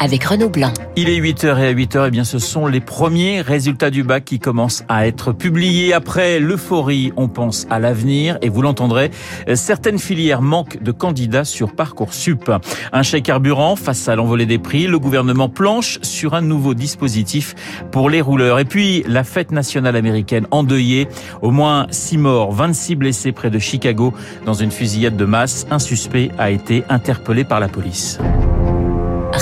avec Renaud Blanc. Il est 8h et à 8h, eh bien, ce sont les premiers résultats du bac qui commencent à être publiés. Après l'euphorie, on pense à l'avenir et vous l'entendrez, certaines filières manquent de candidats sur Parcoursup. Un chèque carburant face à l'envolée des prix, le gouvernement planche sur un nouveau dispositif pour les rouleurs. Et puis, la fête nationale américaine endeuillée, au moins 6 morts, 26 blessés près de Chicago dans une fusillade de masse. Un suspect a été interpellé par la police.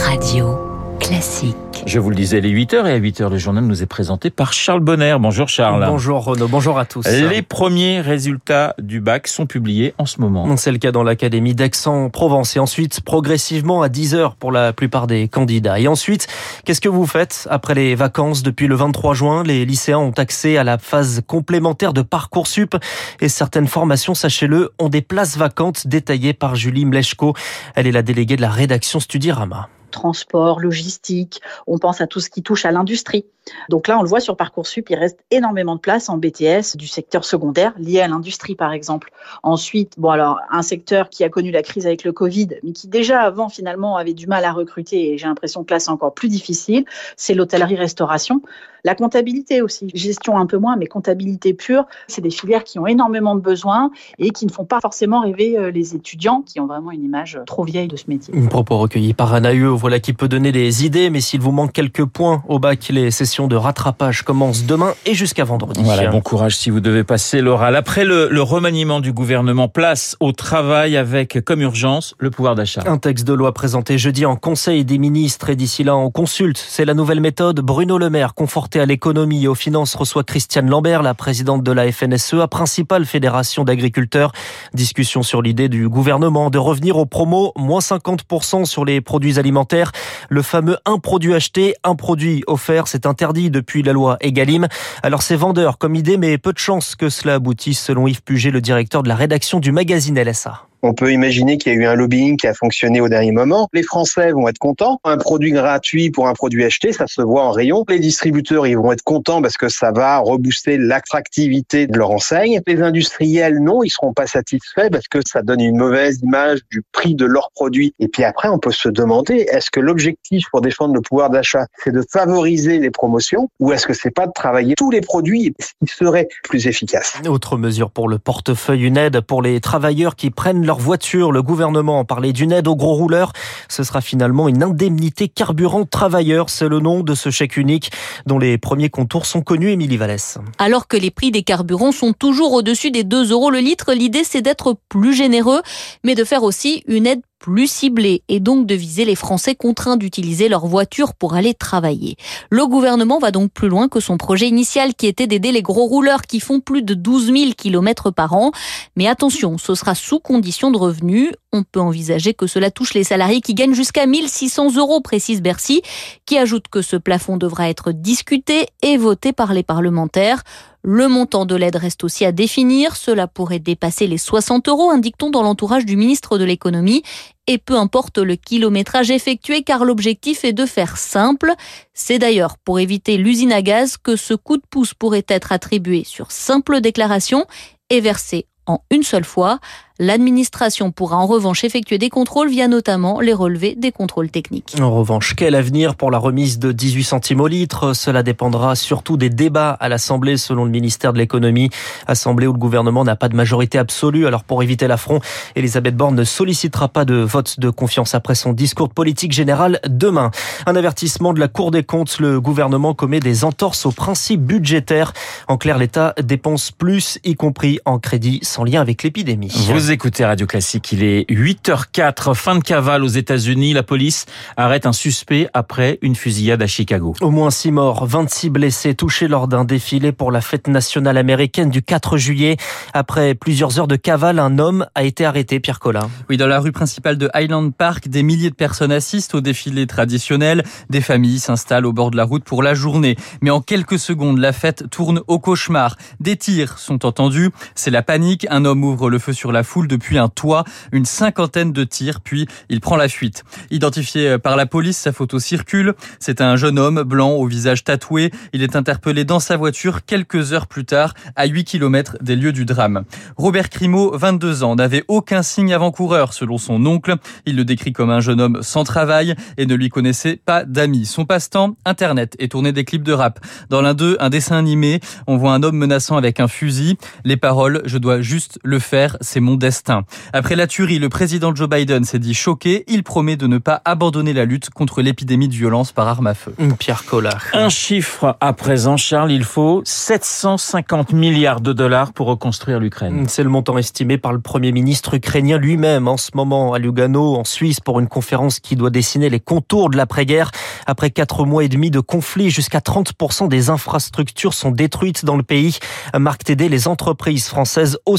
Radio classique. Je vous le disais, les 8h et à 8h, le journal nous est présenté par Charles Bonner. Bonjour Charles. Bonjour Renaud, bonjour à tous. Les premiers résultats du bac sont publiés en ce moment. C'est le cas dans l'Académie d'Aix-en-Provence et ensuite progressivement à 10h pour la plupart des candidats. Et ensuite, qu'est-ce que vous faites après les vacances Depuis le 23 juin, les lycéens ont accès à la phase complémentaire de Parcoursup et certaines formations, sachez-le, ont des places vacantes détaillées par Julie Mlechko. Elle est la déléguée de la rédaction Studirama transport, logistique, on pense à tout ce qui touche à l'industrie. Donc là, on le voit sur Parcoursup, il reste énormément de place en BTS du secteur secondaire lié à l'industrie, par exemple. Ensuite, bon alors, un secteur qui a connu la crise avec le Covid, mais qui déjà avant, finalement, avait du mal à recruter, et j'ai l'impression que là, c'est encore plus difficile, c'est l'hôtellerie-restauration. La comptabilité aussi, gestion un peu moins, mais comptabilité pure, c'est des filières qui ont énormément de besoins et qui ne font pas forcément rêver euh, les étudiants qui ont vraiment une image trop vieille de ce métier. Un propos recueilli par Anaïeux, voilà qui peut donner des idées, mais s'il vous manque quelques points au bac, les sessions de rattrapage commence demain et jusqu'à vendredi. Voilà, bon courage si vous devez passer l'oral. Après le, le, remaniement du gouvernement, place au travail avec comme urgence le pouvoir d'achat. Un texte de loi présenté jeudi en Conseil des ministres et d'ici là on consulte. C'est la nouvelle méthode. Bruno Le Maire, conforté à l'économie et aux finances, reçoit Christiane Lambert, la présidente de la FNSEA, principale fédération d'agriculteurs. Discussion sur l'idée du gouvernement de revenir aux promos, moins 50% sur les produits alimentaires. Le fameux un produit acheté, un produit offert, c'est interdit depuis la loi Egalim. Alors c'est vendeur comme idée, mais peu de chances que cela aboutisse selon Yves Puget, le directeur de la rédaction du magazine LSA. On peut imaginer qu'il y a eu un lobbying qui a fonctionné au dernier moment. Les Français vont être contents. Un produit gratuit pour un produit acheté, ça se voit en rayon. Les distributeurs, ils vont être contents parce que ça va rebooster l'attractivité de leur enseigne. Les industriels, non, ils seront pas satisfaits parce que ça donne une mauvaise image du prix de leurs produits. Et puis après, on peut se demander, est-ce que l'objectif pour défendre le pouvoir d'achat, c'est de favoriser les promotions ou est-ce que c'est pas de travailler tous les produits qui seraient plus efficaces? Autre mesure pour le portefeuille, une aide pour les travailleurs qui prennent leur voiture. Le gouvernement parlait d'une aide aux gros rouleurs. Ce sera finalement une indemnité carburant travailleur. C'est le nom de ce chèque unique dont les premiers contours sont connus, Émilie Vallès. Alors que les prix des carburants sont toujours au-dessus des 2 euros le litre, l'idée c'est d'être plus généreux, mais de faire aussi une aide plus ciblée et donc de viser les Français contraints d'utiliser leur voiture pour aller travailler. Le gouvernement va donc plus loin que son projet initial qui était d'aider les gros rouleurs qui font plus de 12 000 km par an. Mais attention, ce sera sous condition de revenus. On peut envisager que cela touche les salariés qui gagnent jusqu'à 1600 euros, précise Bercy, qui ajoute que ce plafond devra être discuté et voté par les parlementaires. Le montant de l'aide reste aussi à définir. Cela pourrait dépasser les 60 euros, indique-t-on dans l'entourage du ministre de l'économie. Et peu importe le kilométrage effectué, car l'objectif est de faire simple. C'est d'ailleurs pour éviter l'usine à gaz que ce coup de pouce pourrait être attribué sur simple déclaration et versé en une seule fois. L'administration pourra en revanche effectuer des contrôles via notamment les relevés des contrôles techniques. En revanche, quel avenir pour la remise de 18 centimes au litre? Cela dépendra surtout des débats à l'Assemblée selon le ministère de l'économie. Assemblée où le gouvernement n'a pas de majorité absolue. Alors pour éviter l'affront, Elisabeth Borne ne sollicitera pas de vote de confiance après son discours politique général demain. Un avertissement de la Cour des comptes. Le gouvernement commet des entorses aux principes budgétaires. En clair, l'État dépense plus, y compris en crédit sans lien avec l'épidémie. Vous écoutez Radio Classique, il est 8h04, fin de cavale aux États-Unis. La police arrête un suspect après une fusillade à Chicago. Au moins 6 morts, 26 blessés touchés lors d'un défilé pour la fête nationale américaine du 4 juillet. Après plusieurs heures de cavale, un homme a été arrêté, Pierre Collin. Oui, dans la rue principale de Highland Park, des milliers de personnes assistent au défilé traditionnel. Des familles s'installent au bord de la route pour la journée. Mais en quelques secondes, la fête tourne au cauchemar. Des tirs sont entendus. C'est la panique. Un homme ouvre le feu sur la foule depuis un toit, une cinquantaine de tirs, puis il prend la fuite. Identifié par la police, sa photo circule. C'est un jeune homme blanc au visage tatoué. Il est interpellé dans sa voiture quelques heures plus tard, à 8 km des lieux du drame. Robert Crimo, 22 ans, n'avait aucun signe avant-coureur selon son oncle. Il le décrit comme un jeune homme sans travail et ne lui connaissait pas d'amis. Son passe-temps, Internet et tourner des clips de rap. Dans l'un d'eux, un dessin animé, on voit un homme menaçant avec un fusil. Les paroles, je dois juste le faire, c'est mon destin. Après la tuerie, le président Joe Biden s'est dit choqué. Il promet de ne pas abandonner la lutte contre l'épidémie de violence par arme à feu. Pierre Collard. Un chiffre à présent, Charles, il faut 750 milliards de dollars pour reconstruire l'Ukraine. C'est le montant estimé par le Premier ministre ukrainien lui-même en ce moment à Lugano, en Suisse, pour une conférence qui doit dessiner les contours de l'après-guerre. Après quatre mois et demi de conflit, jusqu'à 30% des infrastructures sont détruites dans le pays. Marc Tédé, les entreprises françaises aussi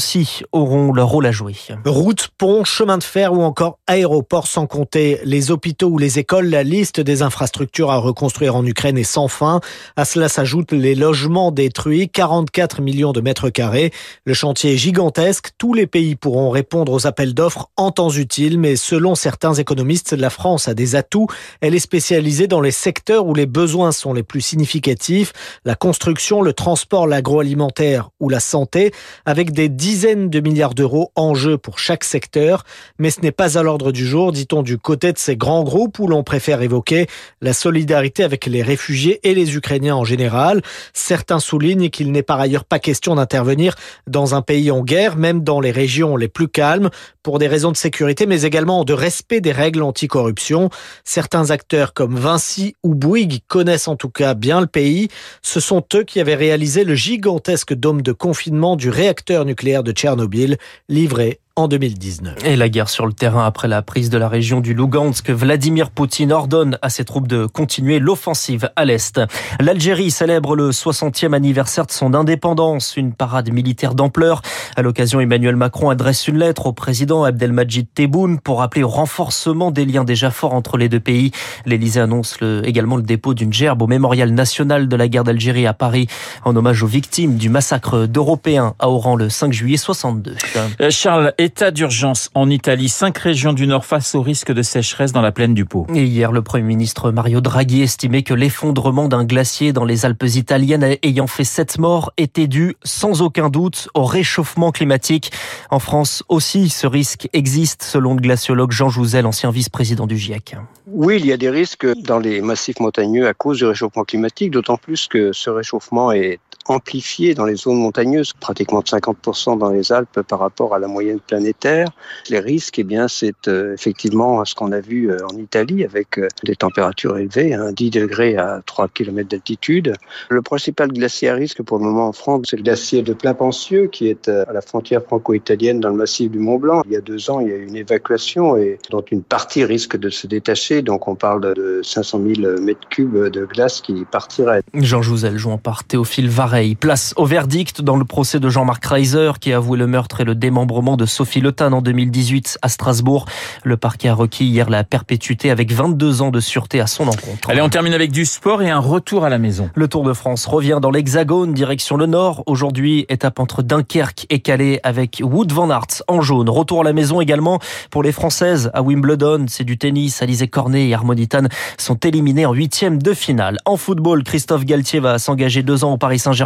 auront leur rôle à jouer. Routes, ponts, chemins de fer ou encore aéroports sans compter les hôpitaux ou les écoles, la liste des infrastructures à reconstruire en Ukraine est sans fin. À cela s'ajoutent les logements détruits, 44 millions de mètres carrés. Le chantier est gigantesque. Tous les pays pourront répondre aux appels d'offres en temps utile, mais selon certains économistes, la France a des atouts. Elle est spécialisée dans les secteurs où les besoins sont les plus significatifs, la construction, le transport, l'agroalimentaire ou la santé, avec des dizaines de milliards d'euros en jeu pour chaque secteur. Mais ce n'est pas à l'ordre du jour, dit-on, du côté de ces grands groupes où l'on préfère évoquer la solidarité avec les réfugiés et les Ukrainiens en général. Certains soulignent qu'il n'est par ailleurs pas question d'intervenir dans un pays en guerre, même dans les régions les plus calmes, pour des raisons de sécurité, mais également de respect des règles anticorruption. Certains acteurs comme Vinci ou Bouygues connaissent en tout cas bien le pays. Ce sont eux qui avaient réalisé le gigantesque dôme de confinement du réacteur nucléaire de Tchernobyl, livré en 2019. Et la guerre sur le terrain après la prise de la région du Lugansk, Vladimir Poutine ordonne à ses troupes de continuer l'offensive à l'est. L'Algérie célèbre le 60e anniversaire de son indépendance, une parade militaire d'ampleur. À l'occasion, Emmanuel Macron adresse une lettre au président Abdelmajid Tebboune pour appeler au renforcement des liens déjà forts entre les deux pays. L'Élysée annonce également le dépôt d'une gerbe au mémorial national de la guerre d'Algérie à Paris en hommage aux victimes du massacre d'Européens à Oran le 5 juillet 62. Euh, Charles, État d'urgence en Italie, cinq régions du Nord face au risque de sécheresse dans la plaine du Pô. Et hier, le Premier ministre Mario Draghi estimait que l'effondrement d'un glacier dans les Alpes italiennes ayant fait sept morts était dû sans aucun doute au réchauffement climatique. En France aussi, ce risque existe selon le glaciologue Jean Jouzel, ancien vice-président du GIEC. Oui, il y a des risques dans les massifs montagneux à cause du réchauffement climatique, d'autant plus que ce réchauffement est amplifié dans les zones montagneuses, pratiquement de 50% dans les Alpes par rapport à la moyenne planétaire. Les risques, eh bien, c'est euh, effectivement ce qu'on a vu euh, en Italie avec euh, des températures élevées, hein, 10 degrés à 3 km d'altitude. Le principal glacier à risque pour le moment en France, c'est le glacier de Plain-Pensieux qui est à la frontière franco-italienne dans le massif du Mont Blanc. Il y a deux ans, il y a eu une évacuation et dont une partie risque de se détacher. Donc on parle de 500 000 mètres cubes de glace qui partiraient. Jean Jouzel jouant par Théophile Varey. Place au verdict dans le procès de Jean-Marc Reiser qui a avoué le meurtre et le démembrement de Sophie Le Tan en 2018 à Strasbourg. Le parquet a requis hier la perpétuité avec 22 ans de sûreté à son encontre. Allez, on termine avec du sport et un retour à la maison. Le Tour de France revient dans l'Hexagone, direction le nord. Aujourd'hui, étape entre Dunkerque et Calais avec Wood van Aert en jaune. Retour à la maison également pour les Françaises à Wimbledon. C'est du tennis. Alizé Cornet et Harmonitane sont éliminés en huitième de finale. En football, Christophe Galtier va s'engager deux ans au Paris Saint-Germain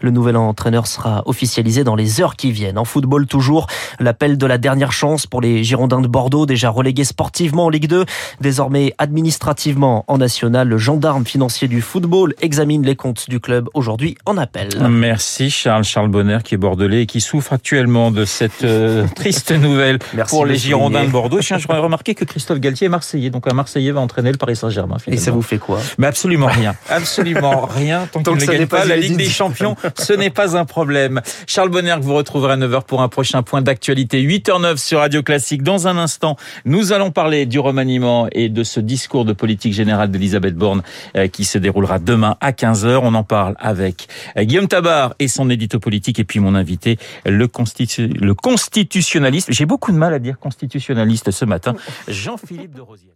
le nouvel entraîneur sera officialisé dans les heures qui viennent. En football toujours, l'appel de la dernière chance pour les Girondins de Bordeaux, déjà relégués sportivement en Ligue 2, désormais administrativement en National. Le gendarme financier du football examine les comptes du club aujourd'hui en appel. Merci Charles, Charles Bonner qui est bordelais et qui souffre actuellement de cette euh, triste nouvelle Merci pour les le Girondins de. Bordeaux. Je voudrais remarquer que Christophe Galtier est marseillais, donc un marseillais va entraîner le Paris Saint-Germain. Et ça vous fait quoi? Mais absolument rien. Absolument rien. Tant Tant que ne ça gagne n'est pas pas la. Ligue des Champions, ce n'est pas un problème. Charles Bonner que vous retrouverez à 9h pour un prochain point d'actualité. 8h09 sur Radio Classique. Dans un instant, nous allons parler du remaniement et de ce discours de politique générale d'Elisabeth Borne euh, qui se déroulera demain à 15h. On en parle avec euh, Guillaume Tabar et son édito politique et puis mon invité, le, constitu- le constitutionnaliste. J'ai beaucoup de mal à dire constitutionnaliste ce matin, Jean-Philippe de Rosière.